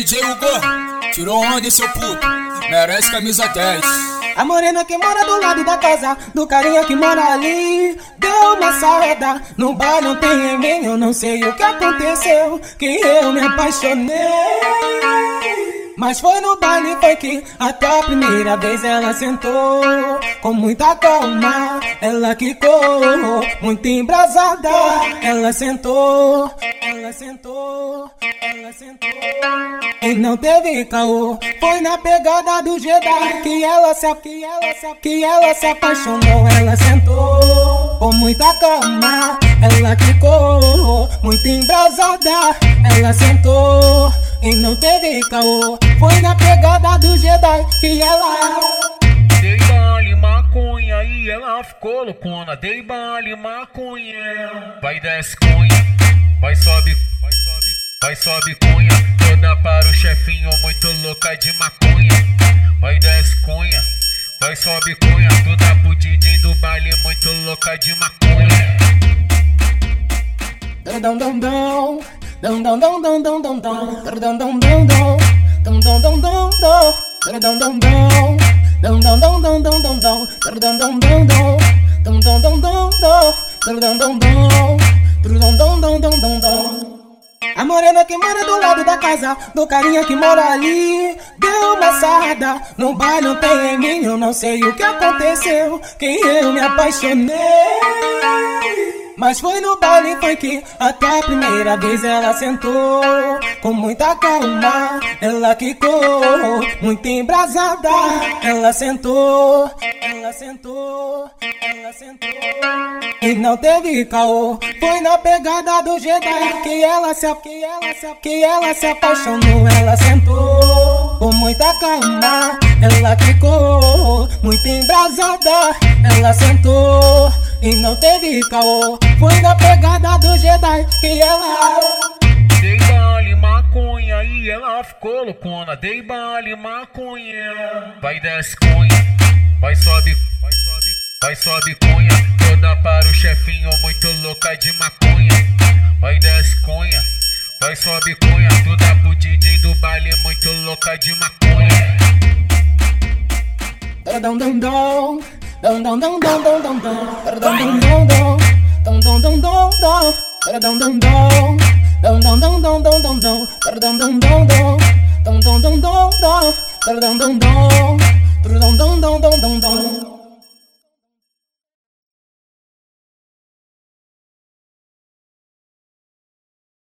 DJ Hugo, tirou onda seu puto, merece camisa 10. A morena que mora do lado da casa, do carinha que mora ali. Deu uma saída, no bar não tem ninguém, eu não sei o que aconteceu, que eu me apaixonei. Mas foi no baile foi que até a primeira vez ela sentou. Com muita calma, ela quicou Muito embrasada, ela sentou. Ela sentou, ela sentou. E não teve caô. Foi na pegada do Jedi Que ela se, que ela se, que ela se apaixonou. Ela sentou com muita calma Ela quicou, muito embrasada Ela sentou e não teve caô. Foi na pegada do Jedi que ela Dei baile maconha e ela ficou loucona. Dei baile maconha. Vai desce cunha, vai sobe, vai sobe, vai sobe cunha Toda para o chefinho muito louca de maconha. Vai desce cunha, vai sobe cunha Toda pro DJ do baile muito louca de maconha. Dum dum dum Dum a morena que mora do lado da casa Do carinha que mora ali Deu uma sarrada No baile não tem mim Eu não sei o que aconteceu Que eu me apaixonei mas foi no baile que até a primeira vez ela sentou. Com muita calma, ela quicou Muito embrasada, ela sentou Ela sentou, ela sentou. E não teve caô Foi na pegada do Jedi. Que ela se, que ela se, que ela se apaixonou. Ela sentou com muita calma Ela quicou, muito embrasada. Ela sentou e não teve caô. Foi na pegada do Jedi que ela Dei baile maconha e ela ficou loucona. Dei baile maconha. Vai desce cunha, vai sobe, vai sobe, vai sobe cunha Toda para o chefinho muito louca de maconha. Vai desce cunha, vai sobe cunha Toda pro DJ do baile muito louca de maconha 咚咚咚咚咚咚咚，咚咚咚咚，咚咚咚咚咚，咚咚咚咚，咚咚咚咚咚咚咚，咚咚咚咚咚，咚咚咚咚咚，咚咚咚咚，咚咚咚咚咚咚咚。